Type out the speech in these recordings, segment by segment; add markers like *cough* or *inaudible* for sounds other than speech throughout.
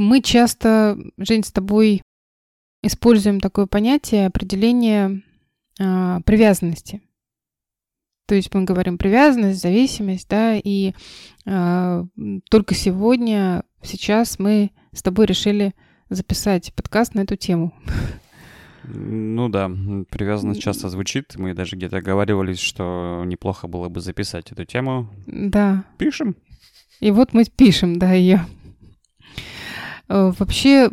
Мы часто, Жень, с тобой используем такое понятие, определение э, привязанности. То есть мы говорим привязанность, зависимость, да, и э, только сегодня, сейчас мы с тобой решили записать подкаст на эту тему. Ну да, привязанность часто звучит. Мы даже где-то оговаривались, что неплохо было бы записать эту тему. Да. Пишем. И вот мы пишем, да, ее. Э, вообще,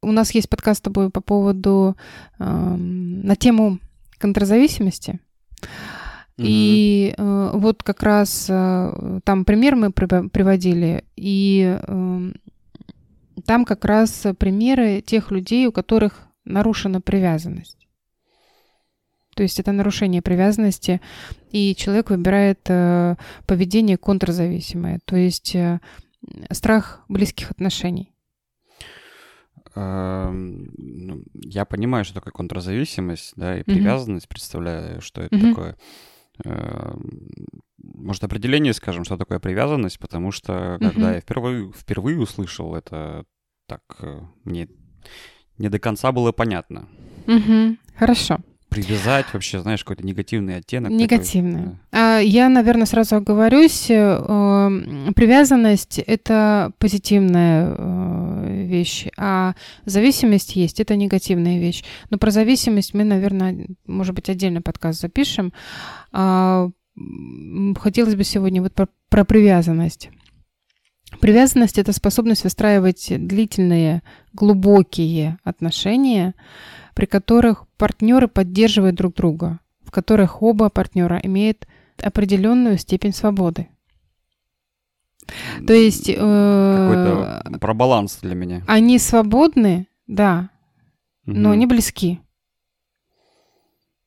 у нас есть подкаст с тобой по поводу э, на тему контрзависимости. И э, вот как раз э, там пример мы приводили, и э, там как раз примеры тех людей, у которых нарушена привязанность. То есть это нарушение привязанности, и человек выбирает э, поведение контрзависимое, то есть э, страх близких отношений. Эм, ну, я понимаю, что такое контрзависимость, да, и привязанность, mm-hmm. представляю, что это mm-hmm. такое. Эм, может, определение скажем, что такое привязанность, потому что когда mm-hmm. я впервые, впервые услышал это, так э, мне не до конца было понятно. Угу, хорошо. Привязать вообще, знаешь, какой-то негативный оттенок. Негативный. Такой, да. Я, наверное, сразу оговорюсь. Привязанность — это позитивная э, вещь, а зависимость есть — это негативная вещь. Но про зависимость мы, наверное, может быть, отдельный подкаст запишем. А, хотелось бы сегодня вот про, про привязанность. Привязанность — это способность выстраивать длительные, глубокие отношения, при которых партнеры поддерживают друг друга, в которых оба партнера имеют определенную степень свободы. То есть... Э, Какой-то про баланс для меня. Они свободны, да, угу. но не близки.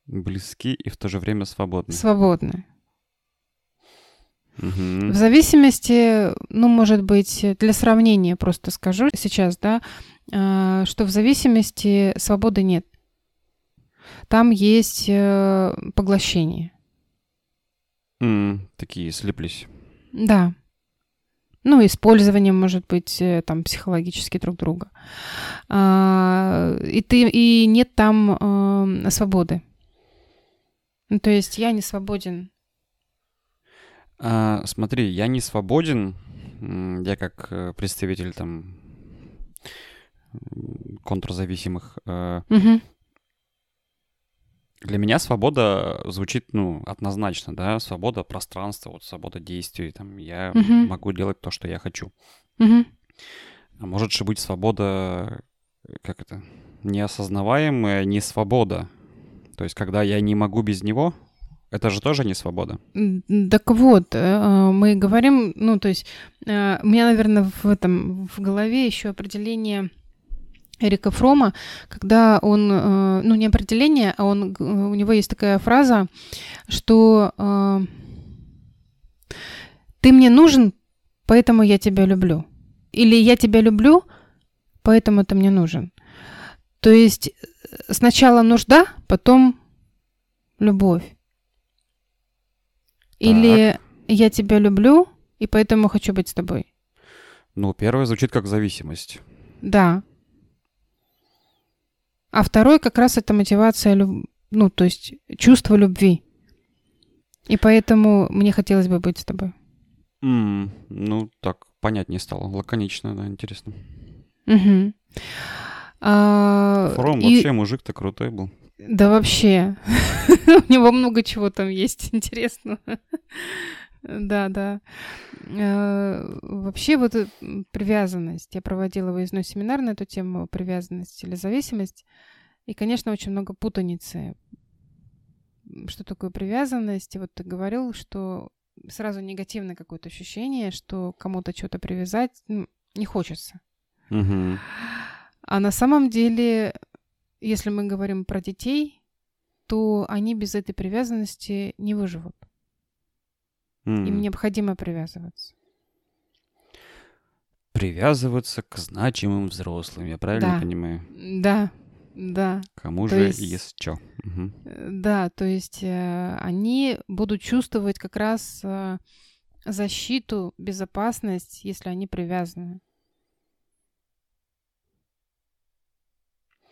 Близки и в то же время свободны. Свободны. В зависимости, ну, может быть, для сравнения просто скажу сейчас, да, а, что в зависимости свободы нет. Там есть э, поглощение. Mm, такие слеплись. Да. Ну, использование, может быть, э, там, психологически друг друга. А, и, ты, и нет там э, свободы. Ну, то есть я не свободен а, смотри, я не свободен. Я как э, представитель там контрзависимых. Угу. Для меня свобода звучит, ну, однозначно, да, свобода пространства, вот свобода действий, там, я угу. могу делать то, что я хочу. Угу. А может же быть свобода, как это, неосознаваемая не свобода. То есть, когда я не могу без него, это же тоже не свобода. Так вот, э, мы говорим, ну, то есть, э, у меня, наверное, в этом в голове еще определение Эрика Фрома, когда он, э, ну, не определение, а он, у него есть такая фраза, что ты мне нужен, поэтому я тебя люблю. Или я тебя люблю, поэтому ты мне нужен. То есть сначала нужда, потом любовь. Или так. я тебя люблю, и поэтому хочу быть с тобой? Ну, первое звучит как зависимость. Да. А второй как раз это мотивация, ну, то есть чувство любви. И поэтому мне хотелось бы быть с тобой. Mm, ну, так, понять не стало. Лаконично, да, интересно. Угу. А, Фром и... вообще мужик-то крутой был. Да вообще. *laughs* У него много чего там есть интересного. Да, да. Э, вообще вот э, привязанность. Я проводила выездной семинар на эту тему привязанность или зависимость. И, конечно, очень много путаницы. Что такое привязанность? И вот ты говорил, что сразу негативное какое-то ощущение, что кому-то что-то привязать ну, не хочется. Угу. А на самом деле если мы говорим про детей, то они без этой привязанности не выживут. Mm. Им необходимо привязываться. Привязываться к значимым взрослым, я правильно да. понимаю? Да, да. Кому то же есть, есть что? Угу. Да, то есть э, они будут чувствовать как раз э, защиту, безопасность, если они привязаны.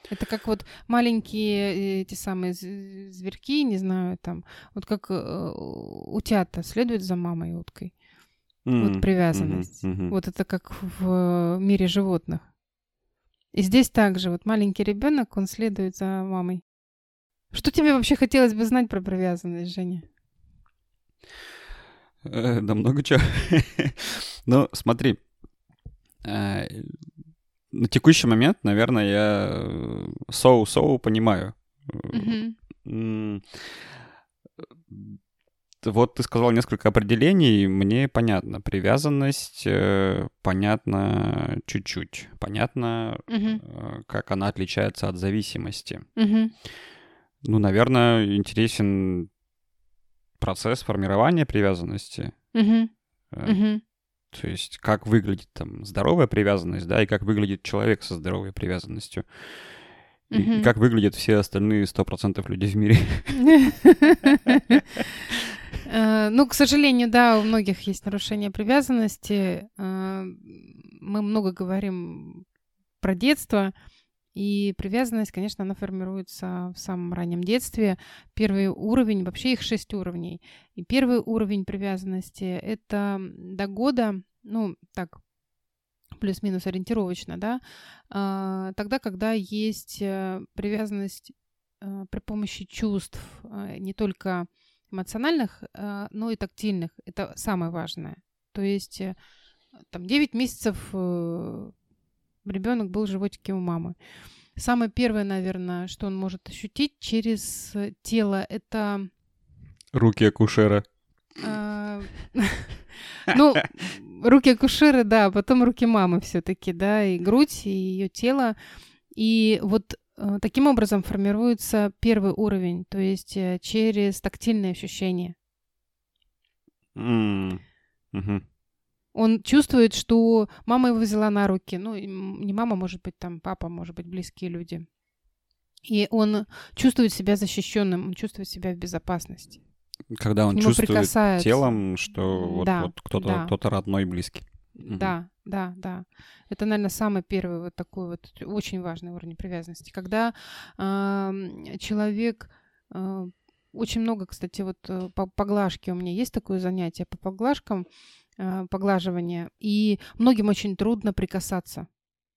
Это как вот маленькие э, эти самые зверьки, не знаю, там, вот как э, утята следуют за мамой уткой. Mm-hmm. Вот привязанность. Mm-hmm. Вот это как в мире животных. И здесь также вот маленький ребенок, он следует за мамой. Что тебе вообще хотелось бы знать про привязанность, Женя? Э, да много чего. *laughs* Ну, смотри, на текущий момент, наверное, я соу-соу понимаю. Вот ты сказал несколько определений, мне понятно. Привязанность э, понятно чуть-чуть. Понятно, uh как она отличается от зависимости. uh Ну, наверное, интересен процесс формирования привязанности. Uh-huh. Uh-huh. То есть как выглядит там здоровая привязанность, да, и как выглядит человек со здоровой привязанностью. И, uh-huh. и как выглядят все остальные сто процентов людей в мире. Э, ну, к сожалению, да, у многих есть нарушение привязанности. Э, мы много говорим про детство. И привязанность, конечно, она формируется в самом раннем детстве. Первый уровень, вообще их шесть уровней. И первый уровень привязанности — это до года, ну, так, плюс-минус ориентировочно, да, а, тогда, когда есть э, привязанность э, при помощи чувств, э, не только эмоциональных, но и тактильных. Это самое важное. То есть там 9 месяцев ребенок был в животике у мамы. Самое первое, наверное, что он может ощутить через тело, это... Руки акушера. А, *laughs* ну, руки акушера, да, а потом руки мамы все-таки, да, и грудь, и ее тело. И вот э, таким образом формируется первый уровень, то есть э, через тактильные ощущения. Mm. Mm-hmm. Он чувствует, что мама его взяла на руки. Ну, не мама, может быть, там папа, может быть, близкие люди. И он чувствует себя защищенным, он чувствует себя в безопасности. Когда он чувствует телом, что вот, да, вот кто-то, да. кто-то родной, близкий. Да, да, да. Это, наверное, самый первый вот такой вот очень важный уровень привязанности. Когда э, человек э, очень много, кстати, вот э, по поглажке у меня есть такое занятие по поглажкам. Э, поглаживания. И многим очень трудно прикасаться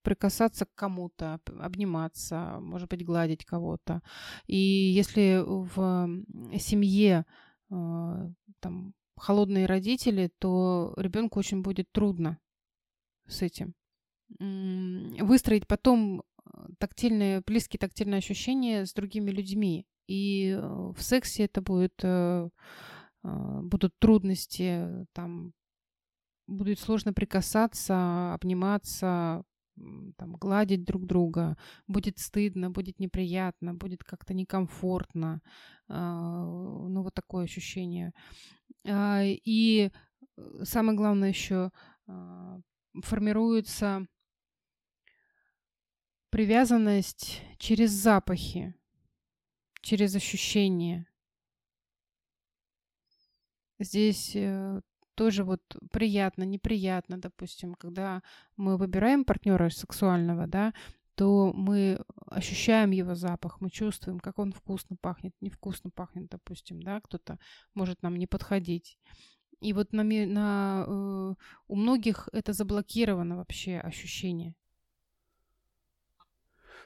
прикасаться к кому-то, обниматься, может быть, гладить кого-то. И если в семье э, там холодные родители, то ребенку очень будет трудно с этим. Выстроить потом э, тактильные, близкие тактильные ощущения с другими людьми. И в сексе это будет, будут трудности, там, будет сложно прикасаться, обниматься, там, гладить друг друга, будет стыдно, будет неприятно, будет как-то некомфортно. А, ну, вот такое ощущение. А, и э, самое главное еще а, формируется привязанность через запахи, через ощущения. Здесь э, тоже вот приятно, неприятно, допустим, когда мы выбираем партнера сексуального, да, то мы ощущаем его запах, мы чувствуем, как он вкусно пахнет, невкусно пахнет, допустим, да, кто-то может нам не подходить. И вот на, на, э, у многих это заблокировано вообще ощущение.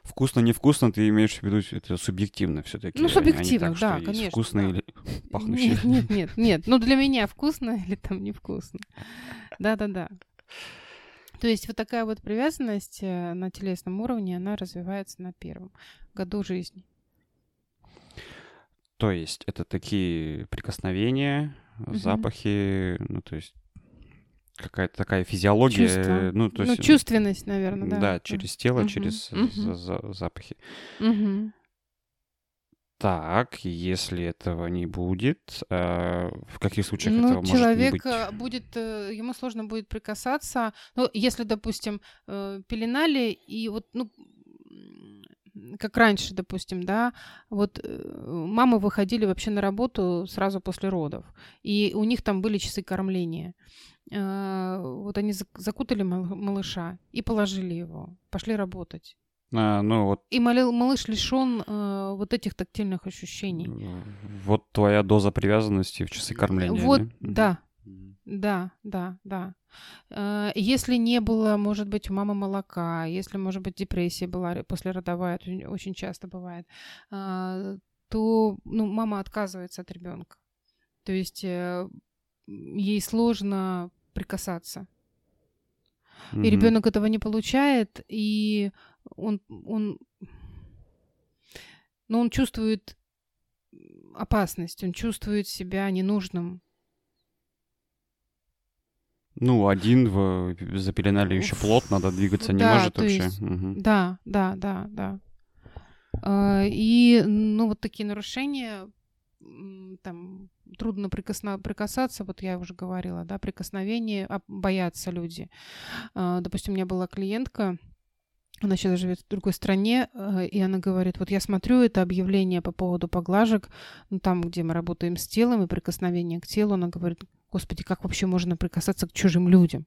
Вкусно, невкусно, ты имеешь в виду, это субъективно все-таки. Ну, субъективно, так, да, конечно. Вкусно да. или пахнущее. Нет, *laughs* нет, нет, нет. Ну, для меня вкусно *laughs* или там невкусно. Да-да-да. То есть вот такая вот привязанность э, на телесном уровне, она развивается на первом году жизни. То есть это такие прикосновения, угу. запахи, ну то есть какая-то такая физиология. Чувство. Ну, то ну, есть, ну, чувственность, наверное, да. Да, через тело, угу. через угу. За, за, запахи. Угу. Так, если этого не будет, э, в каких случаях ну, этого человек может не быть? будет, э, ему сложно будет прикасаться. Ну, если, допустим, э, пеленали и вот, ну, как раньше, допустим, да, вот э, мамы выходили вообще на работу сразу после родов, и у них там были часы кормления. Э, вот они закутали малыша и положили его, пошли работать. А, ну вот. И малыш лишен э, вот этих тактильных ощущений. Вот твоя доза привязанности в часы кормления. Вот, да, да, да, да. Э, если не было, может быть, у мамы молока, если, может быть, депрессия была послеродовая, это очень часто бывает, э, то ну, мама отказывается от ребенка. То есть ей сложно прикасаться. Mm-hmm. И ребенок этого не получает, и он, он, но он чувствует опасность, он чувствует себя ненужным. Ну, один в, запеленали еще плод, надо двигаться не да, может вообще. Есть, угу. Да, да, да, да. А, и, ну, вот такие нарушения, там, трудно прикосно, прикасаться, вот я уже говорила, да, прикосновение, а, боятся люди. А, допустим, у меня была клиентка, она сейчас живет в другой стране, э, и она говорит, вот я смотрю это объявление по поводу поглажек, ну, там, где мы работаем с телом и прикосновение к телу, она говорит, господи, как вообще можно прикасаться к чужим людям?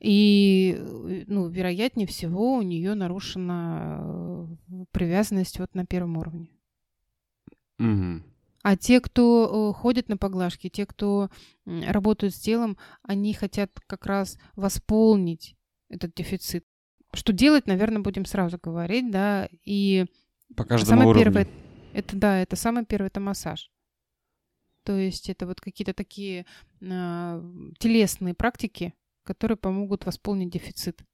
И, э, ну, вероятнее всего, у нее нарушена э, привязанность вот на первом уровне. Угу. А те, кто ходит на поглажки, те, кто работают с телом, они хотят как раз восполнить этот дефицит. Что делать, наверное, будем сразу говорить, да, и по каждому самое уровню. первое, это да, это самое первое, это массаж. То есть это вот какие-то такие э, телесные практики, которые помогут восполнить дефицит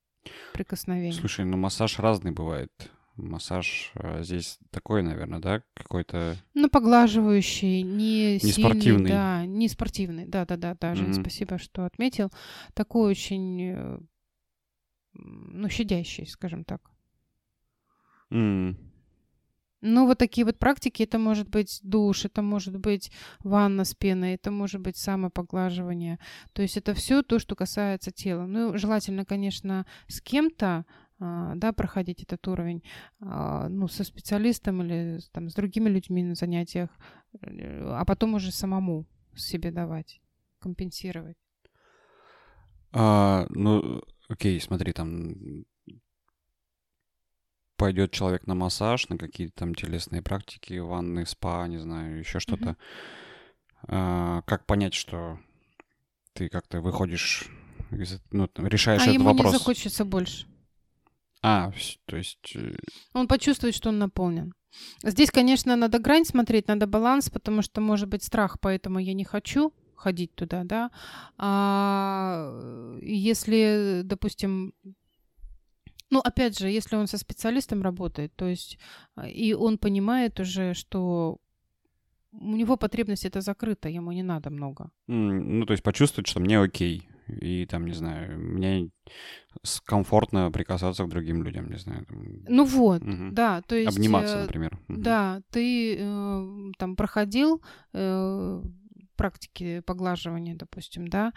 прикосновения. Слушай, ну массаж разный бывает. Массаж э, здесь такой, наверное, да, какой-то. Ну поглаживающий, не, не сильный, спортивный, да, не спортивный, да, да, да, да, Жень, mm-hmm. спасибо, что отметил. Такой очень э, ну, щадящий, скажем так. Mm. Ну, вот такие вот практики, это может быть душ, это может быть ванна с пеной, это может быть самопоглаживание. То есть это все то, что касается тела. Ну, желательно, конечно, с кем-то, да, проходить этот уровень, а, ну, со специалистом или там, с другими людьми на занятиях, э, а потом уже самому себе давать, компенсировать. А, ну, окей, смотри, там пойдет человек на массаж, на какие-то там телесные практики, ванны, спа, не знаю, еще что-то. Mm-hmm. А, как понять, что ты как-то выходишь, из, ну, решаешь а этот ему вопрос? не захочется больше. А, то есть... Э, он почувствует, что он наполнен. Здесь, конечно, надо грань смотреть, надо баланс, потому что может быть страх, поэтому я не хочу ходить туда, да. А если, допустим, ну, опять же, если он со специалистом работает, то есть а, и он понимает уже, что у него потребность это закрыта, ему не надо много. Mm, ну, то есть почувствовать, что мне окей. И там, не знаю, мне комфортно прикасаться к другим людям, не знаю. Там... Ну вот, угу. да, то есть... Обниматься, э, например. Угу. Да, ты э, там проходил э, практики поглаживания, допустим, да,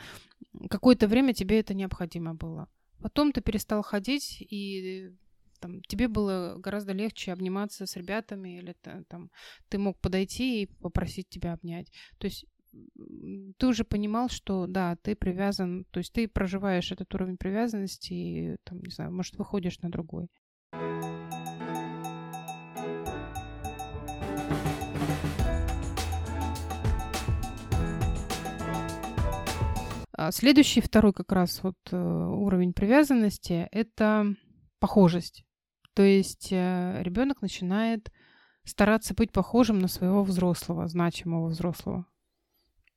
какое-то время тебе это необходимо было. Потом ты перестал ходить, и там, тебе было гораздо легче обниматься с ребятами, или там, ты мог подойти и попросить тебя обнять. То есть ты уже понимал, что да, ты привязан, то есть ты проживаешь этот уровень привязанности и, там, не знаю, может, выходишь на другой. А следующий, второй как раз вот э, уровень привязанности – это похожесть. То есть э, ребенок начинает стараться быть похожим на своего взрослого, значимого взрослого.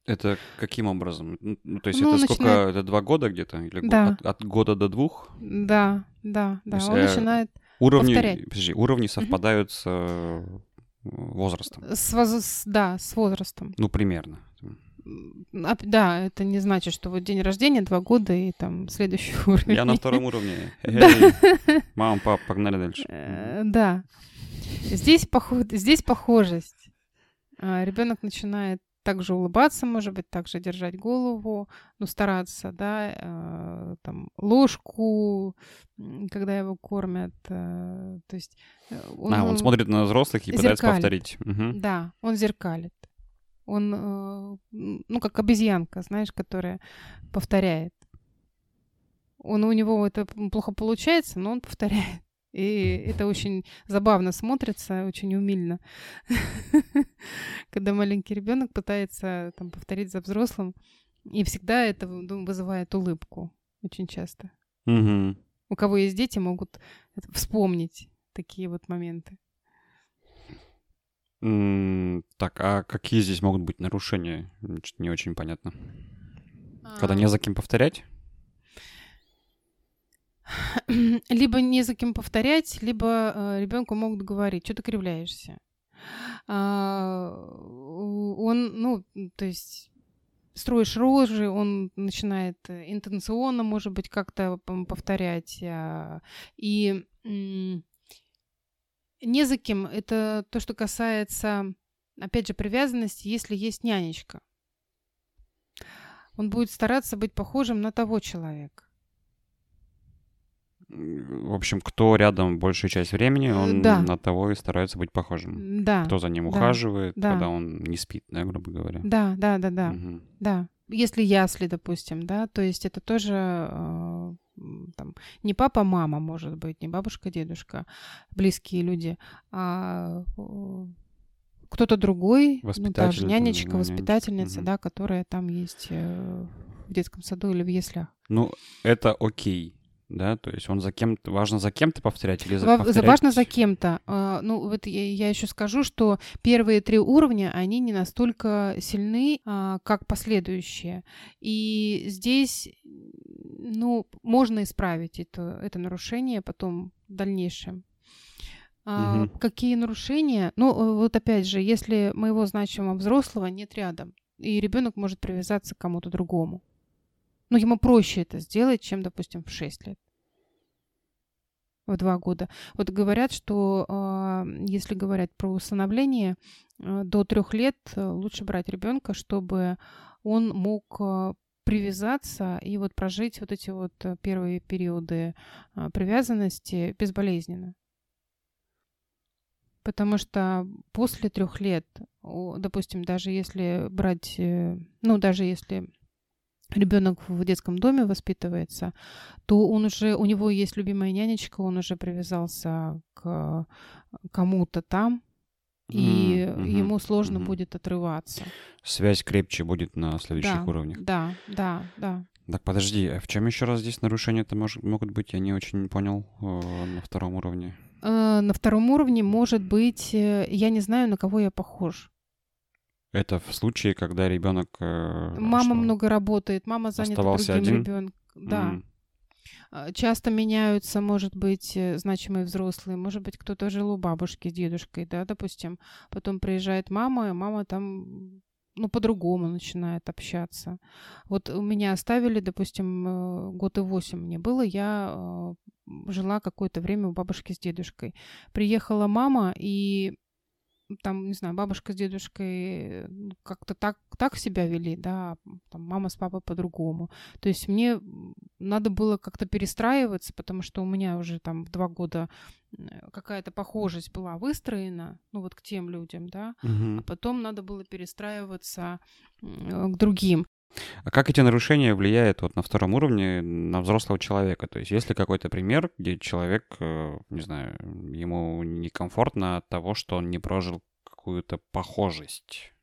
Это каким образом? Ну, то есть ну, это начинает... сколько? Это два года где-то? Или да. от, от года до двух? Да, да, да. Он э, начинает уровни, повторять. Подожди, уровни совпадают угу. с возрастом? С, воз... Да, с возрастом. Ну, примерно. А, да, это не значит, что вот день рождения, два года и там следующий *laughs* уровень. Я на втором уровне. *laughs* Мама, папа, погнали дальше. Э, да. Здесь, поход... Здесь похожесть. А, Ребенок начинает также улыбаться, может быть, также держать голову, ну, стараться, да, э, там, ложку, когда его кормят, э, то есть... Он, а, он смотрит на взрослых и зеркалит. пытается повторить. Угу. Да, он зеркалит. Он, э, ну, как обезьянка, знаешь, которая повторяет. он у него это плохо получается, но он повторяет. И это очень забавно смотрится, очень умильно, *laughs* когда маленький ребенок пытается там, повторить за взрослым, и всегда это вызывает улыбку очень часто. Угу. У кого есть дети, могут вспомнить такие вот моменты. так, а какие здесь могут быть нарушения? Не очень понятно. Когда а. не за кем повторять? *clears throat* либо не за кем повторять, либо э, ребенку могут говорить, что ты кривляешься. А, он, ну, то есть строишь рожи, он начинает интенционно, может быть, как-то повторять. А, и не за кем. Это то, что касается, опять же, привязанности, если есть нянечка. Он будет стараться быть похожим на того человека в общем, кто рядом большую часть времени, он да. на того и старается быть похожим. Да. Кто за ним ухаживает, да. когда он не спит, да, грубо говоря. Да, да, да, да. Угу. Да. Если ясли, допустим, да, то есть это тоже э, там, не папа, мама, может быть, не бабушка, дедушка, близкие люди, а э, кто-то другой, ну, даже нянечка, воспитательница, угу. да, которая там есть э, в детском саду или в яслях. Ну, это окей да, то есть он за кем-то, важно за кем-то повторять или за повторять? Важно за кем-то. А, ну, вот я, я еще скажу, что первые три уровня, они не настолько сильны, а, как последующие. И здесь, ну, можно исправить это, это нарушение потом в дальнейшем. Угу. Какие нарушения? Ну, вот опять же, если моего значимого взрослого нет рядом, и ребенок может привязаться к кому-то другому. Ну, ему проще это сделать, чем, допустим, в 6 лет. В 2 года. Вот говорят, что э, если говорить про усыновление, э, до 3 лет э, лучше брать ребенка, чтобы он мог э, привязаться и вот прожить вот эти вот э, первые периоды привязанности безболезненно. Потому что после трех лет, допустим, даже если брать, э, ну, даже если ребенок в детском доме воспитывается, то он уже, у него есть любимая нянечка, он уже привязался к кому-то там, и mm-hmm. ему сложно mm-hmm. будет отрываться. Связь крепче будет на следующих да, уровнях. Да, да, да. Так, подожди, а в чем еще раз здесь нарушения-то мож- могут быть? Я не очень понял э, на втором уровне. Э, на втором уровне может быть, э, я не знаю, на кого я похож. Это в случае, когда ребенок... Э, мама что? много работает, мама занята другим ребенком. Да. Mm. Часто меняются, может быть, э, значимые взрослые. Может быть, кто-то жил у бабушки с дедушкой, да, допустим. Потом приезжает мама, и мама там ну, по-другому начинает общаться. Вот у меня оставили, допустим, э, год и восемь мне было, я жила какое-то время у бабушки с дедушкой. Приехала мама, и там, не знаю, бабушка с дедушкой ну, как-то так, так себя вели, да, там мама с папой по-другому. То есть мне надо было как-то перестраиваться, потому что у меня уже там в два года какая-то похожесть была выстроена, ну вот к тем людям, да, угу. а потом надо было перестраиваться к другим. А как эти нарушения влияют вот на втором уровне на взрослого человека? То есть есть ли какой-то пример, где человек, э, не знаю, ему некомфортно от того, что он не прожил какую-то похожесть?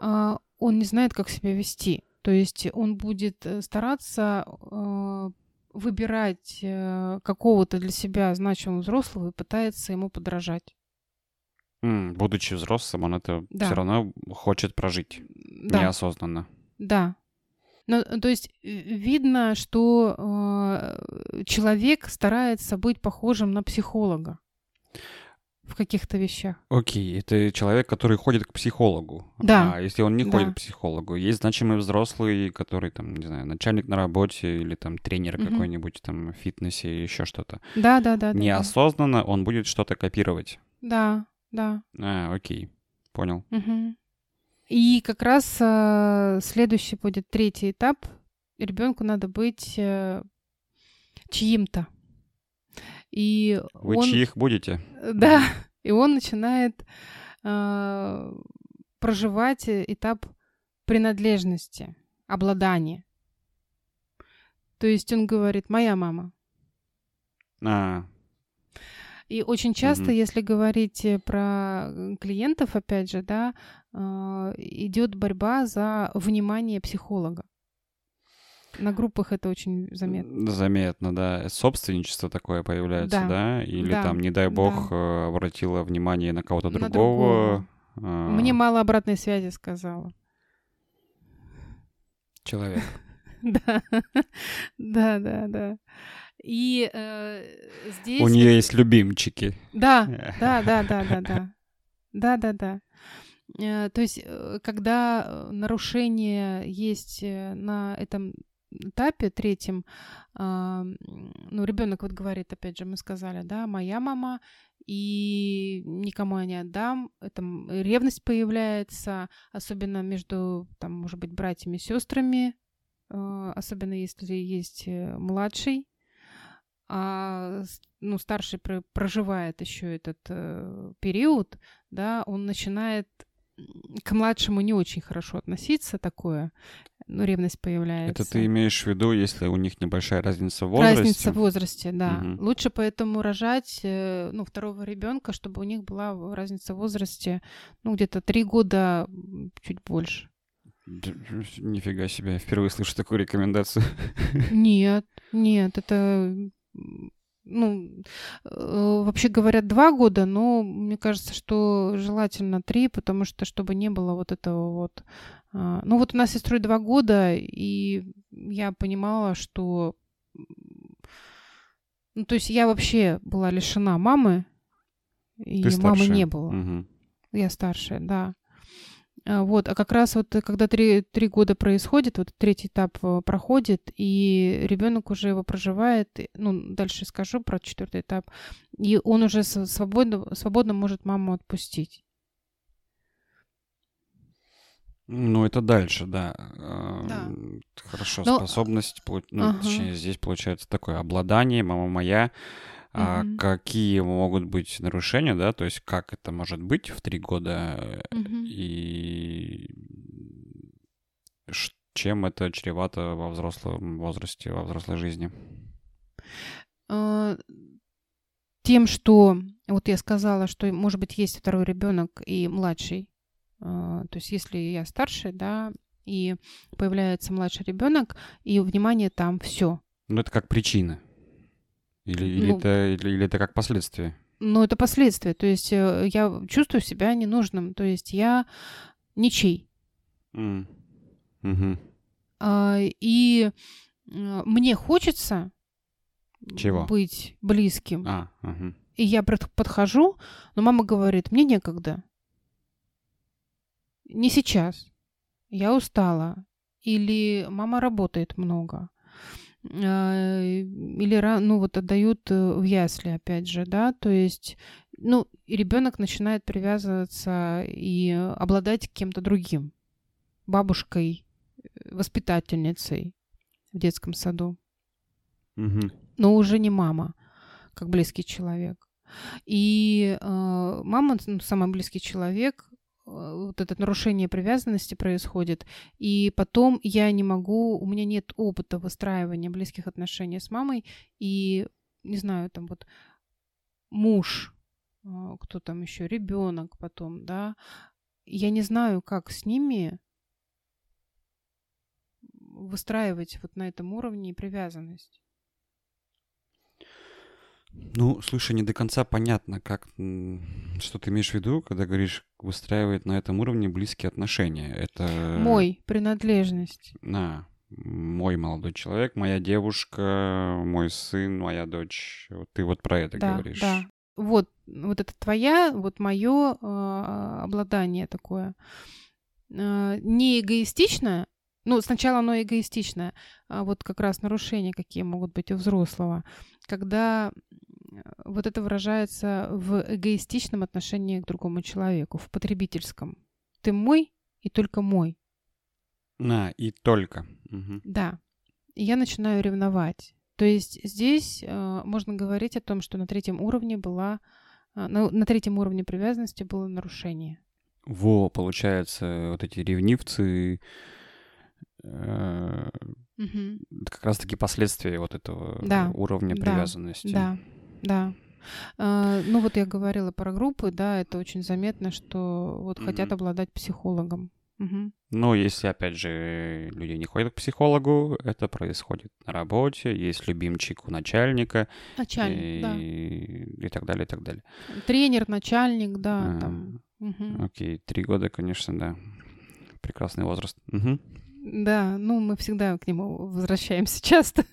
А, он не знает, как себя вести. То есть он будет э, стараться э, выбирать какого-то для себя значимого взрослого и пытается ему подражать. Будучи взрослым, он это да. все равно хочет прожить да. неосознанно. Да. Ну, то есть видно, что э, человек старается быть похожим на психолога в каких-то вещах. Окей, это человек, который ходит к психологу. Да. А если он не да. ходит к психологу, есть значимый взрослый, который там, не знаю, начальник на работе или там тренер угу. какой-нибудь там в фитнесе, еще что-то. Да, да, да. Неосознанно да. он будет что-то копировать. Да, да. А, окей, понял. Угу. И как раз э, следующий будет третий этап. Ребенку надо быть э, чьим-то. И Вы он, чьих будете? Да, и он начинает э, проживать этап принадлежности, обладания. То есть он говорит «моя мама». А, и очень часто, Мгм. если говорить э, про э, клиентов, опять же, да, а, идет борьба за внимание психолога. На группах это очень заметно. Заметно, да. Собственничество такое появляется, Да, да? Или да, там, не дай бог, да. э, обратила внимание на кого-то На другого. а, Мне мало обратной связи сказала. Человек. *laughs* *laughs* Да, да, да, да. И э, здесь... У нее есть любимчики. Да, *laughs* да, да, да, да, да. Да, да, да. Э, То есть, э, когда э, нарушение есть на этом этапе третьем, а, ну, ребенок вот говорит, опять же, мы сказали, да, моя мама, и никому я не отдам, это м, ревность появляется, особенно между, там, может быть, братьями, сестрами, э, особенно если есть младший, а ну, старший про- проживает еще этот э, период, да, он начинает к младшему не очень хорошо относиться, такое, ну, ревность появляется. Это ты имеешь в виду, если у них небольшая разница в возрасте? Разница в возрасте, да. Мгм. Лучше поэтому рожать, э, ну, второго ребенка, чтобы у них была разница в возрасте, ну, где-то три года, чуть больше. Нифига себе, я впервые слышу такую рекомендацию. Нет, нет, это, ну, э, вообще говорят два года, но мне кажется, что желательно три, потому что чтобы не было вот этого вот. а, Ну вот у нас сестрой два года, и я понимала, что, ну то есть я вообще была лишена мамы, и Ты мамы старшая. не было. Мгм. Я старшая, да. А, Вот, а как раз вот э, когда три, три года происходит, вот третий этап э, проходит, и ребенок уже его проживает, ну, дальше скажу про четвертый этап, и он уже свободно, свободно может маму отпустить. Ну, это дальше, да. Да. Хорошо, Ну, способность, ну, ага. точнее, здесь получается такое обладание, мама моя. А Мгм. какие могут быть нарушения, да, то есть как это может быть в три года Мгм. и чем это чревато во взрослом возрасте, во взрослой жизни? А, Тем, что вот я сказала, что может быть есть второй ребенок и младший. А, То есть если я старше, да, и появляется младший ребенок, и внимание там все. Ну, это как причина. Или, или, Ну, это, или, или это как последствие? Но это последствия. То есть э, я чувствую себя ненужным. То есть я ничей. М. Мгм. А, И э, мне хочется Чего? быть близким. А, мгм. И я подхожу, но мама говорит, мне некогда. Не сейчас. Я устала. Или мама работает много. А, Или ну вот отдают э, в ясли, опять же, да, то есть, ну, ребенок начинает привязываться и обладать кем-то другим, бабушкой, э, воспитательницей в детском саду Мгм. но уже не мама, как близкий человек. И э, мама, ну, самый близкий человек, вот это нарушение привязанности происходит, и потом я не могу, у меня нет опыта выстраивания близких отношений с мамой, и, не знаю, там вот муж, э, кто там еще, ребенок потом, да, я не знаю, как с ними выстраивать вот на этом уровне привязанность. Ну, слушай, не до конца понятно, как, что ты имеешь в виду, когда говоришь выстраивает на этом уровне близкие отношения. Это... Мой, принадлежность. На, мой молодой человек, моя девушка, мой сын, моя дочь. Вот ты вот про это да, говоришь. Да. Вот, вот это твоя, вот мое обладание такое. Э, не эгоистичное, ну, сначала оно эгоистичное, а вот как раз нарушения какие могут быть у взрослого, когда э, вот это выражается в эгоистичном отношении к другому человеку, в потребительском. Ты мой и только мой. На, и только. Мгм. Да. И я начинаю ревновать. То есть здесь э, можно говорить о том, что на третьем уровне была, э, на, на третьем уровне привязанности было нарушение. Во, получается, вот эти ревнивцы угу. как раз-таки последствия вот этого да. уровня привязанности. Да, да. А, ну вот я говорила про группы, да, это очень заметно, что вот угу. хотят обладать психологом. Угу. Ну, если, опять же, люди не ходят к психологу, это происходит на работе, есть любимчик у начальника. Начальник, и, да. И так далее, и так далее. Тренер, начальник, да. А, там. Угу. Окей, три года, конечно, да. Прекрасный возраст. Угу. Да, ну мы всегда к нему возвращаемся *laughs* часто.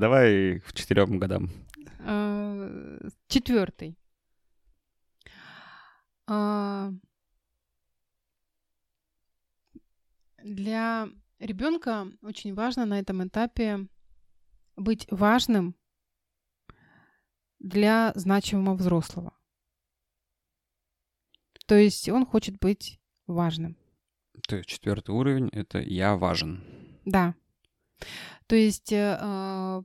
Давай к четырем годам. А, четвертый. А, для ребенка очень важно на этом этапе быть важным для значимого взрослого. То есть он хочет быть важным. То есть четвертый уровень это я важен. Да. То есть э, а,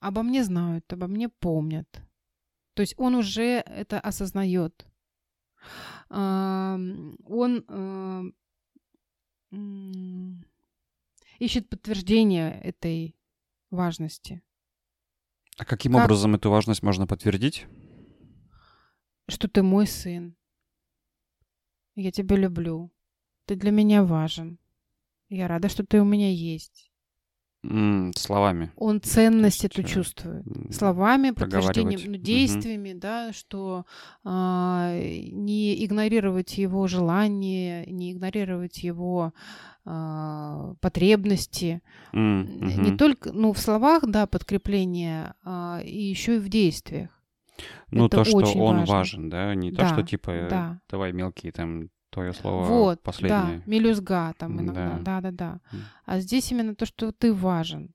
обо мне знают, обо мне помнят. То есть он уже это осознает. Он э, ищет подтверждение этой важности. А каким как... образом эту важность можно подтвердить? Что ты мой сын. Я тебя люблю. Ты для меня важен. Я рада, что ты у меня есть. Mm, словами. Он ценность есть, эту чувствует. Словами, подтверждением, ну, действиями, угу. да, что а, не игнорировать его желания, не игнорировать его а, потребности. Mm, угу. Не только, ну, в словах, да, подкрепление, а, и еще и в действиях. Ну, Это то, что он важно. важен, да, не да, то, что типа да. давай мелкие там твое слово вот, последнее. Да, мелюзга там иногда, да-да-да. А здесь именно то, что ты важен.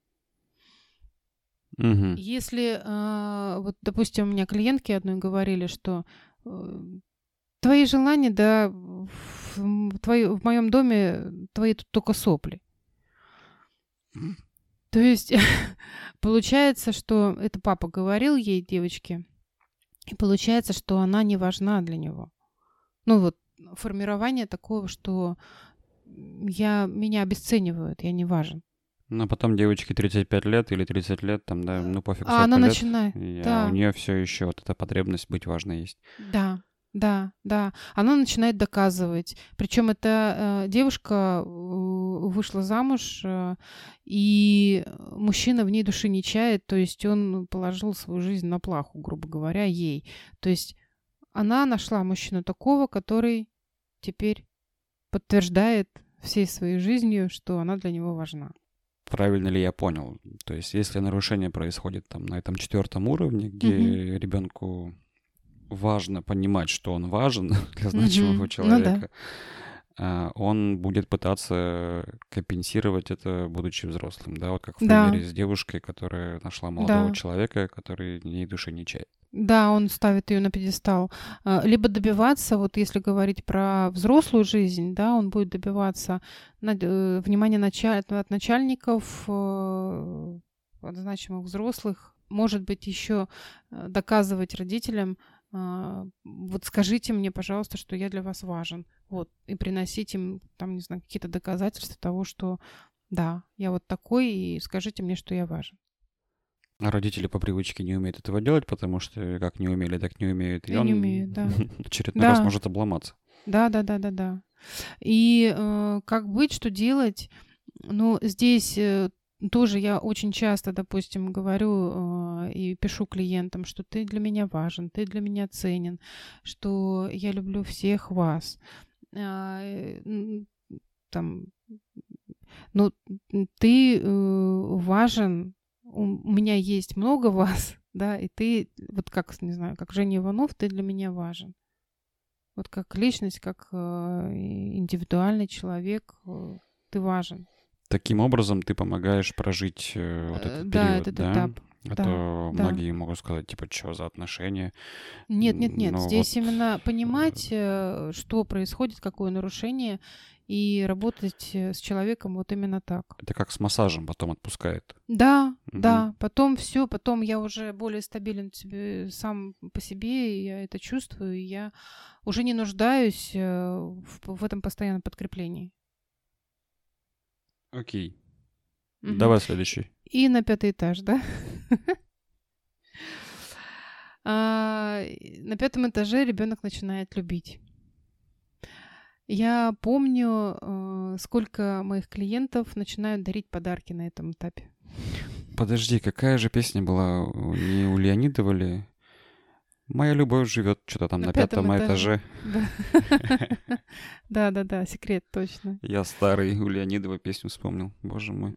Угу. Если, э, вот, допустим, у меня клиентки одной говорили, что э, твои желания, да, в, твои, в моем доме твои тут только сопли. То есть *laughs* получается, что это папа говорил ей, девочке, и получается, что она не важна для него. Ну вот формирование такого, что я, меня обесценивают, я не важен. Ну, а потом девочке 35 лет или 30 лет, там, да, ну пофиг, А она лет, начинает, и, да. А у нее все еще вот эта потребность быть важной есть. Да, да, да. Она начинает доказывать. Причем эта э, девушка э, вышла замуж, э, и мужчина в ней души не чает, то есть он положил свою жизнь на плаху, грубо говоря, ей. То есть она нашла мужчину такого, который теперь подтверждает всей своей жизнью, что она для него важна. Правильно ли я понял? То есть, если нарушение происходит там на этом четвертом уровне, где mm-hmm. ребенку важно понимать, что он важен *laughs* для значимого mm-hmm. человека, ну, да. А, он будет пытаться компенсировать это, будучи взрослым, да, вот как в да. примере с девушкой, которая нашла молодого да. человека, который ни души не чает. Да, он ставит ее на пьедестал. А, либо добиваться, вот если говорить про взрослую жизнь, да, он будет добиваться э, внимания началь... от начальников, э, от значимых взрослых, может быть, еще э, доказывать родителям, а, вот скажите мне, пожалуйста, что я для вас важен. Вот, и приносить им, там, не знаю, какие-то доказательства того, что да, я вот такой, и скажите мне, что я важен. А родители по привычке не умеют этого делать, потому что как не умели, так не умеют. И, и он не умеют, да. *laughs* очередной да. раз может обломаться. Да, да, да, да, да. И э, как быть, что делать? Ну, здесь э, тоже я очень часто, допустим, говорю э, и пишу клиентам, что ты для меня важен, ты для меня ценен, что я люблю всех вас. Э, там, ну, ты э, важен у меня есть много *laughs* вас, да, и ты, вот как, не знаю, как Женя Иванов, ты для меня важен. Вот как личность, как э, индивидуальный человек, э, ты важен. Таким образом ты помогаешь прожить э, вот этот да, период, этот да? этап. А да, то да. многие могут сказать, типа, что за отношения. Нет, нет, нет. Но Здесь вот... именно понимать, э, что происходит, какое нарушение, и работать э, с человеком вот именно так. Это как с массажем потом отпускает. Да, угу. да. Потом все, потом я уже более стабилен себе, сам по себе, и я это чувствую, и я уже не нуждаюсь э, в, в этом постоянном подкреплении. Окей. Угу. Давай следующий. И на пятый этаж, да? А, на пятом этаже ребенок начинает любить. Я помню, э, сколько моих клиентов начинают дарить подарки на этом этапе. Подожди, какая же песня была? Не у Леонидова ли? Моя любовь живет что-то там на, на пятом, пятом этаже. *laughs* Да, да, да, секрет, точно. Я старый у Леонидова песню вспомнил. Боже мой.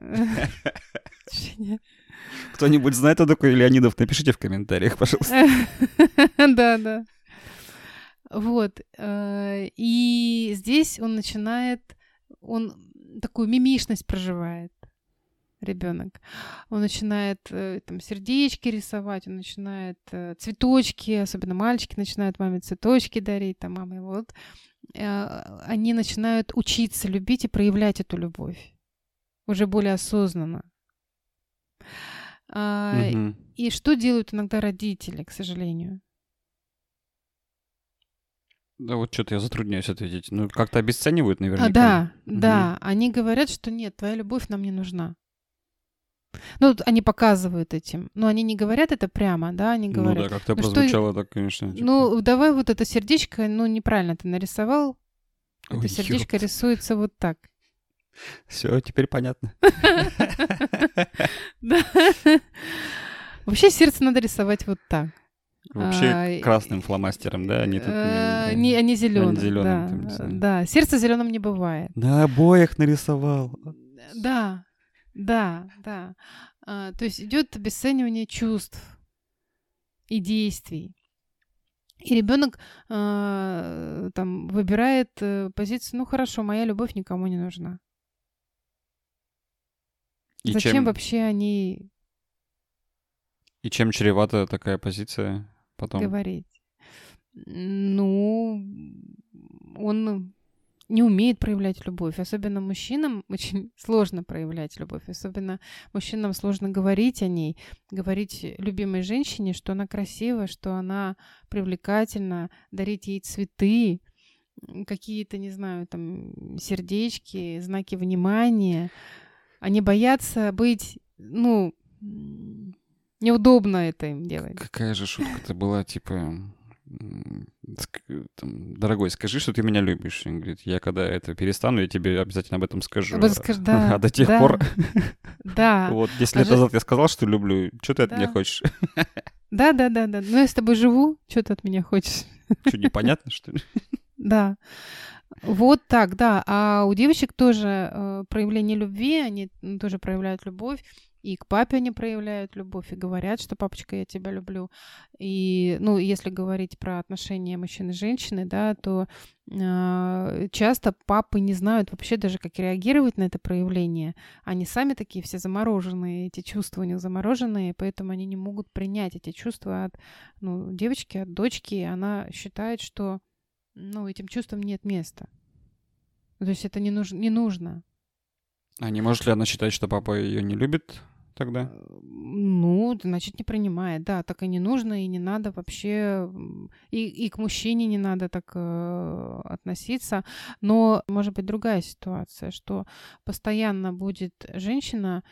*laughs* Кто-нибудь знает, кто такой Леонидов? Напишите в комментариях, пожалуйста. *laughs* Да, да. Вот. Э, и здесь он начинает, он такую мимишность проживает ребенок. Он начинает э, там сердечки рисовать, он начинает э, цветочки, особенно мальчики начинают маме цветочки дарить, там маме вот. Они начинают учиться любить и проявлять эту любовь уже более осознанно. Угу. И что делают иногда родители, к сожалению? Да вот что-то я затрудняюсь ответить. Ну, как-то обесценивают, наверное. А, да, угу. да. Они говорят, что нет, твоя любовь нам не нужна. Ну, они показывают этим. Но они не говорят это прямо, да, они говорят. Ну да, как-то ну, прозвучало что... так, конечно. Типа... Ну, давай вот это сердечко, ну, неправильно ты нарисовал. Ой, это сердечко ёпт. рисуется вот так. Все, теперь понятно. *laughs* Вообще сердце надо рисовать вот так. Вообще а, красным фломастером, да? Они, тут, не, они зеленым. Они зеленым да, да, сердце зеленым не бывает. На обоих нарисовал. Да, да, да. А, то есть идет обесценивание чувств и действий. И ребенок а, там выбирает а, позицию, ну хорошо, моя любовь никому не нужна. И Зачем чем... вообще они... И чем чревата такая позиция потом? Говорить. Ну, он не умеет проявлять любовь. Особенно мужчинам *laughs* очень сложно проявлять любовь. Особенно мужчинам сложно говорить о ней, говорить любимой женщине, что она красивая, что она привлекательна, дарить ей цветы, какие-то, не знаю, там, сердечки, знаки внимания. Они боятся быть, ну, неудобно это им делать. Какая же шутка-то была, типа, там, дорогой, скажи, что ты меня любишь. Он говорит, я когда это перестану, я тебе обязательно об этом скажу. Об скажу, да, *laughs* а до тех да, пор... *laughs* Да. Вот, 10 лет назад я сказал, что люблю, что ты от меня хочешь? *laughs* Да, да, да, да. Ну, я с тобой живу, что ты от меня хочешь? Что, непонятно, что ли? Да. Вот так, да. А у девочек тоже э, проявление любви, они тоже проявляют любовь. И к папе они проявляют любовь и говорят, что папочка, я тебя люблю. И, ну, если говорить про отношения мужчины и женщины, да, то э, часто папы не знают вообще даже, как реагировать на это проявление. Они сами такие все замороженные, эти чувства у них замороженные, поэтому они не могут принять эти чувства от ну, девочки, от дочки. Она считает, что ну, этим чувствам нет места. То есть это не, нуж- не нужно. А не может ли она считать, что папа ее не любит тогда? Ну, значит, не принимает, да, так и не нужно, и не надо вообще, и, и к мужчине не надо так э, относиться. Но может быть другая ситуация, что постоянно будет женщина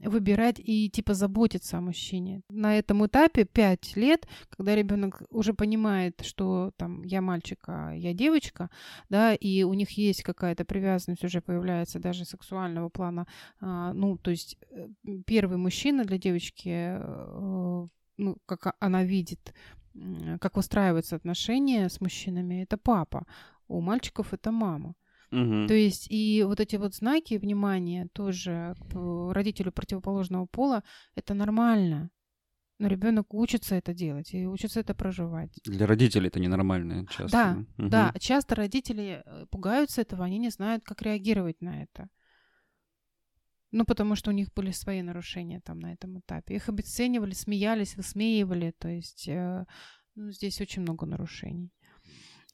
выбирать и типа заботиться о мужчине. На этом этапе 5 лет, когда ребенок уже понимает, что там я мальчик, а я девочка, да, и у них есть какая-то привязанность уже появляется даже сексуального плана, а, ну, то есть э, первый мужчина для девочки, э, ну, как она видит, как выстраиваются отношения с мужчинами, это папа, у мальчиков это мама. Угу. То есть и вот эти вот знаки внимания тоже к родителю противоположного пола это нормально. Но ребенок учится это делать и учится это проживать. Для родителей это ненормально часто. Да, угу. да. Часто родители э, пугаются этого, они не знают, как реагировать на это. Ну, потому что у них были свои нарушения там на этом этапе. Их обесценивали, смеялись, высмеивали. То есть э, ну, здесь очень много нарушений.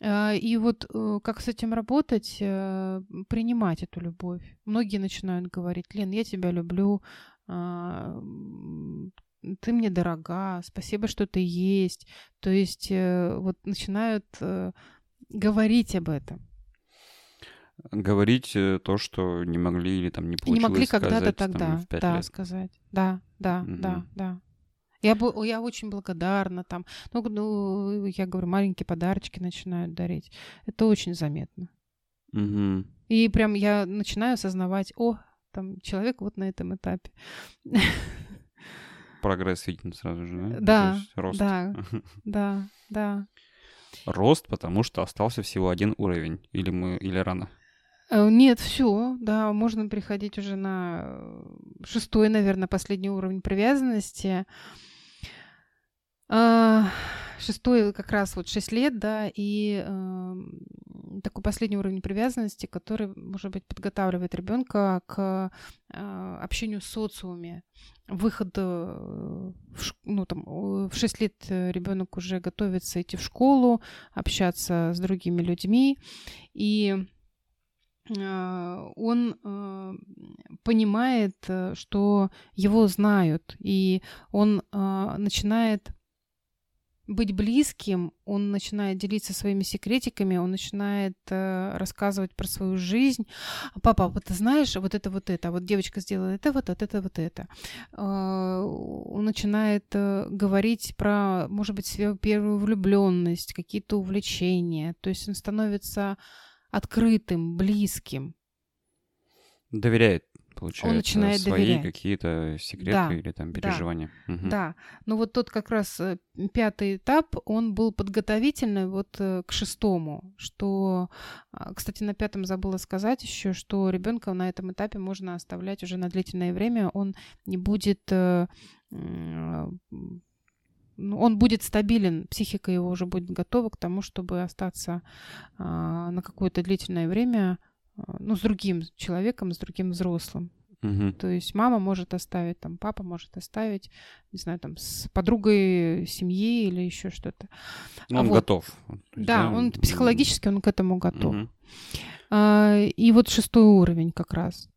Э, и вот э, как с этим работать, э, принимать эту любовь. Многие начинают говорить, Лен, я тебя люблю, а, ты мне дорога, спасибо, что ты есть. То есть вот начинают говорить об этом. Говорить то, что не могли или там не получилось Не могли когда-то тогда, там, да, лет. сказать. Да, да, угу. да, да. Я, я очень благодарна там. Ну, ну, я говорю, маленькие подарочки начинают дарить. Это очень заметно. Угу. И прям я начинаю осознавать, о, там человек вот на этом этапе. Прогресс виден сразу же, да? Да, рост. да, *laughs* да, да. Рост, потому что остался всего один уровень. Или мы, или рано? Э, нет, все, да, можно приходить уже на шестой, наверное, последний уровень привязанности. А, шестой как раз вот шесть лет, да, и э, такой последний уровень привязанности, который, может быть, подготавливает ребенка к э, общению с социуме. Выход, э, в, ну, там, в 6 лет ребенок уже готовится идти в школу, общаться с другими людьми, и э, он э, понимает, что его знают, и он э, начинает быть близким, он начинает делиться своими секретиками, он начинает э, рассказывать про свою жизнь. Папа, вот ты знаешь, вот это вот это, вот девочка сделала это, вот это, это, вот это. Э, он начинает э, говорить про, может быть, свою первую влюбленность, какие-то увлечения. То есть он становится открытым, близким. Доверяет получается, он начинает свои доверять. какие-то секреты да, или там переживания. Да, угу. да. Но вот тот как раз э, пятый этап, он был подготовительный вот э, к шестому, что, а, кстати, на пятом забыла сказать еще, что ребенка на этом этапе можно оставлять уже на длительное время, он не будет э, ну, он будет стабилен, психика его уже будет готова к тому, чтобы остаться а, на какое-то длительное время ну, с другим человеком, с другим взрослым. Угу. То есть мама может оставить, там, папа может оставить, не знаю, там, с подругой семьи или еще что-то. Ну, он вот. готов. Есть, да, да, он психологически он к этому готов. Угу. А, и вот шестой уровень как раз.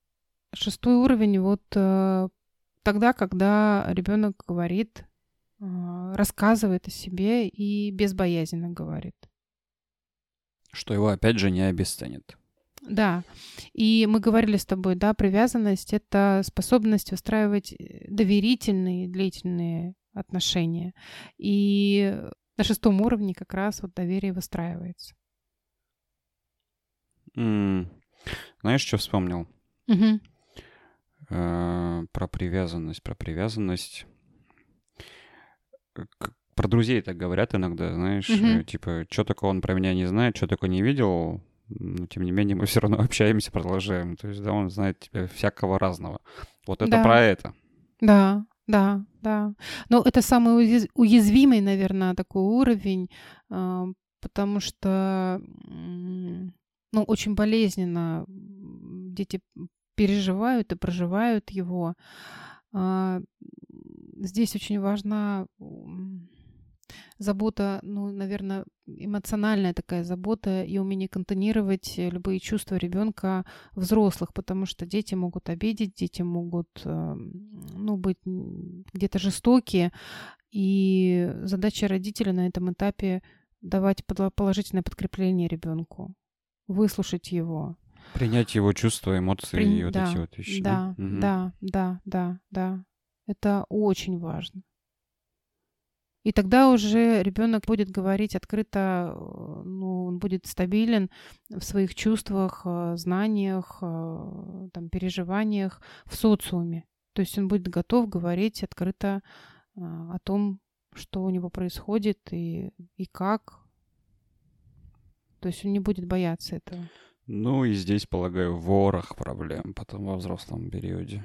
Шестой уровень вот а, тогда, когда ребенок говорит, а, рассказывает о себе и безбоязненно говорит. Что его опять же не обесценит. Да, и мы говорили с тобой, да, привязанность — это способность выстраивать э, доверительные, длительные отношения. И на шестом уровне как раз вот доверие выстраивается. Mm. Знаешь, что вспомнил? Угу. Э, про привязанность, про привязанность. Про друзей так говорят иногда, знаешь, угу. типа, что такое он про меня не знает, что такое не видел, но тем не менее мы все равно общаемся, продолжаем. То есть, да, он знает тебя всякого разного. Вот это да. про это. Да, да, да. Но это самый уязвимый, наверное, такой уровень, а, потому что, ну, очень болезненно дети переживают и проживают его. А, здесь очень важна забота, ну, наверное, эмоциональная такая забота и умение контонировать любые чувства ребенка взрослых, потому что дети могут обидеть, дети могут, эм, ну, быть где-то жестокие, и задача родителя на этом этапе давать положительное подкрепление ребенку, выслушать его, Принять его чувства, эмоции При... и вот да, эти вот вещи. Да, да, да, да, да, да. Это очень важно. И тогда уже ребенок будет говорить открыто, э, ну, он будет стабилен в своих чувствах, э, знаниях, э, там, переживаниях в социуме. То есть он будет готов говорить открыто о том, что у него происходит и, и как. То есть он не будет бояться этого. Ну и здесь, полагаю, ворох проблем потом во взрослом периоде.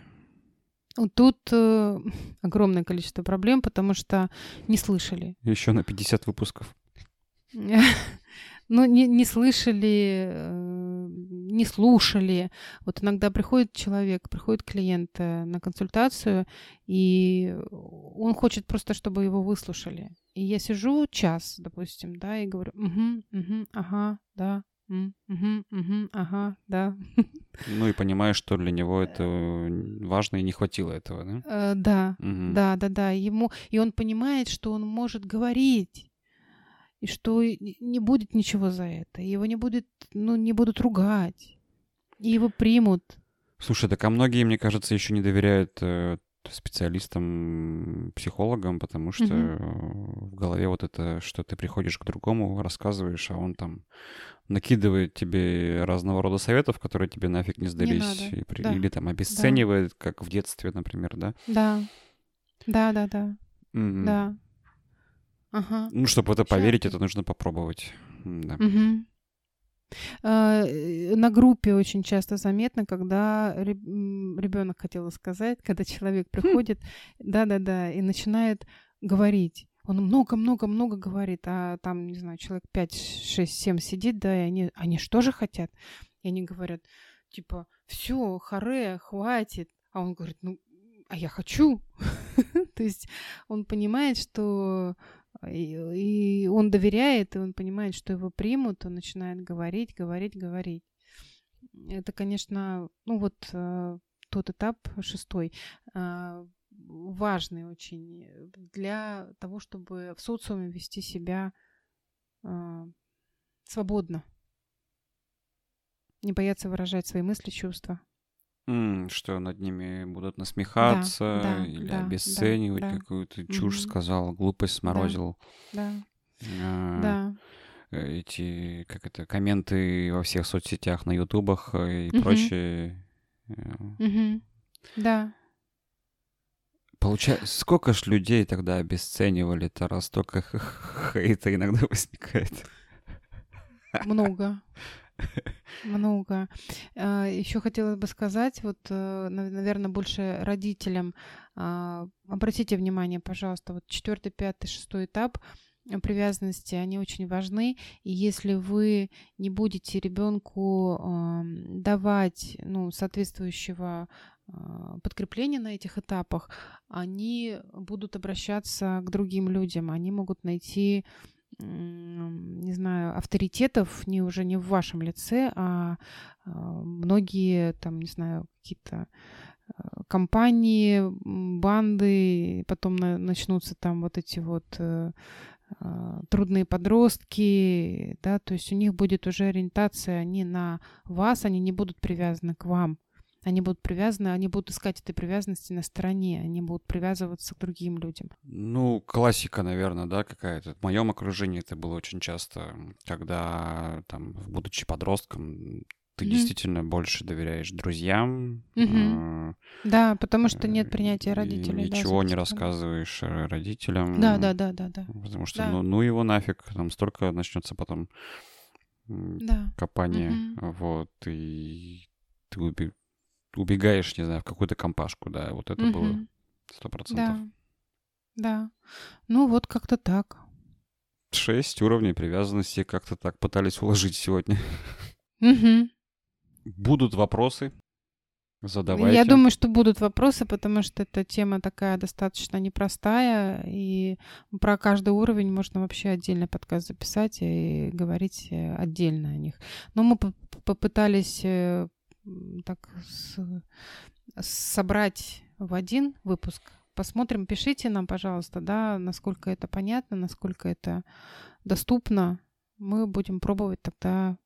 Тут э, *laughs* огромное количество проблем, потому что не слышали. Еще на 50 выпусков. *laughs* Ну, не, не слышали, э, не слушали. Вот иногда приходит человек, приходит клиент э, на консультацию, и он хочет просто, чтобы его выслушали. И я сижу час, допустим, да, и говорю, угу, угу, ага, да, угу, угу, ага, да. *laughs* Ну и понимаешь, что для него это важно и не хватило этого, да? Э, да, угу. да, да, да. Ему и он понимает, что он может говорить и что не будет ничего за это, его не будет, ну, не будут ругать, и его примут. Слушай, так а многие, мне кажется, еще не доверяют э, специалистам, психологам, потому что угу. в голове вот это, что ты приходишь к другому, рассказываешь, а он там накидывает тебе разного рода советов, которые тебе нафиг не сдались, не и, да. или там обесценивает, да. как в детстве, например, да? Да, да, да, да, mm да. Ага. Ну, чтобы это поверить, это нужно попробовать. Да. Угу. На группе очень часто заметно, когда ребенок хотела сказать, когда человек хм. приходит, да-да-да, и начинает говорить. Он много-много-много говорит, а там, не знаю, человек 5, 6, 7 сидит, да, и они, они что же хотят? И они говорят, типа, все, харе, хватит. А он говорит, ну, а я хочу. *laughs* То есть он понимает, что и, и он доверяет, и он понимает, что его примут, он начинает говорить, говорить, говорить. Это, конечно, ну вот э, тот этап шестой э, важный очень для того, чтобы в социуме вести себя э, свободно, не бояться выражать свои мысли, чувства. М, что над ними будут насмехаться да, или да, обесценивать, да. какую-то чушь Мгм. сказал, глупость сморозил. Да, А, да. Эти, как это, комменты во всех соцсетях, на ютубах э, и Мгм. прочее. Мгм. Да. Получается, сколько ж людей тогда обесценивали-то, раз столько *laughs* хейта иногда возникает? Много. *laughs* Много. А, Еще хотелось бы сказать, вот, э, наверное, больше родителям. А, обратите внимание, пожалуйста, вот четвертый, пятый, шестой этап привязанности, они очень важны. И если вы не будете ребенку давать ну, соответствующего а, подкрепления на этих этапах, они будут обращаться к другим людям, они могут найти не знаю, авторитетов не уже не в вашем лице, а, а многие там, не знаю, какие-то а, компании, банды, потом начнутся там вот эти вот э, а, трудные подростки, да, то есть у них будет уже ориентация не на вас, они не будут привязаны к вам. Они будут привязаны, они будут искать этой привязанности на стороне, они будут привязываться к другим людям. Ну, классика, наверное, да, какая-то. В моем окружении это было очень часто, когда, там, будучи подростком, ты mm-hmm. действительно больше доверяешь друзьям. Mm-hmm. Э- да, потому что нет принятия родителей. Ничего да, не рассказываешь родителям. Да, да, да, да, да. Потому что, да. ну, ну его нафиг, там столько начнется потом да. копание, mm-hmm. вот, и ты убегаешь, не знаю, в какую-то компашку, да, вот это угу. было сто процентов. Да, да. Ну вот как-то так. Шесть уровней привязанности как-то так пытались уложить сегодня. Угу. Будут вопросы? Задавайте. Я думаю, что будут вопросы, потому что эта тема такая достаточно непростая, и про каждый уровень можно вообще отдельно подкаст записать и говорить э, отдельно о них. Но мы попытались э, так с, собрать в один выпуск. Посмотрим, пишите нам, пожалуйста, да, насколько это понятно, насколько это доступно. Мы будем пробовать тогда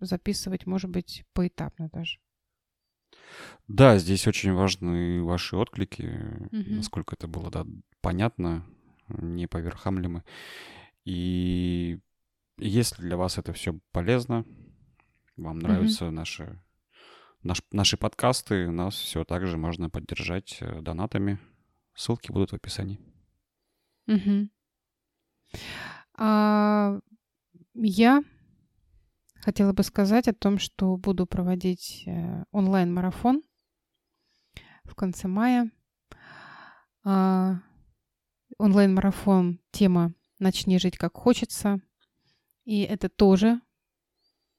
записывать, может быть, поэтапно даже. Да, здесь очень важны ваши отклики, угу. насколько это было да, понятно, не по верхам ли мы. И если для вас это все полезно, вам нравятся угу. наши Наш, наши подкасты нас все также можно поддержать э, донатами. Ссылки будут в описании. Угу. А, я хотела бы сказать о том, что буду проводить э, онлайн-марафон в конце мая. А, онлайн-марафон тема «Начни жить как хочется». И это тоже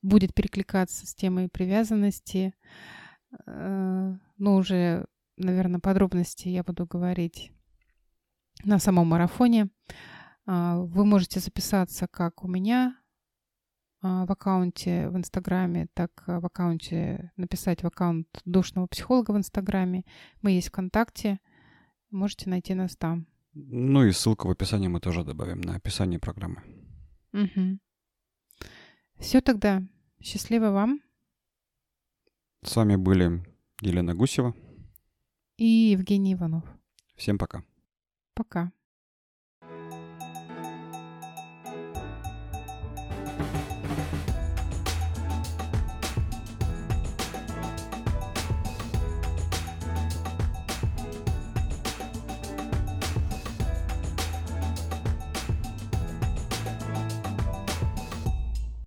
будет перекликаться с темой привязанности. Ну, уже, наверное, подробности я буду говорить на самом марафоне. А, вы можете записаться как у меня а, в аккаунте в Инстаграме, так в аккаунте, написать в аккаунт душного психолога в Инстаграме. Мы есть ВКонтакте. Можете найти нас там. Ну и ссылку в описании мы тоже добавим на описание программы. Угу. Все тогда. Счастливо вам. С вами были Елена Гусева и Евгений Иванов. Всем пока. Пока.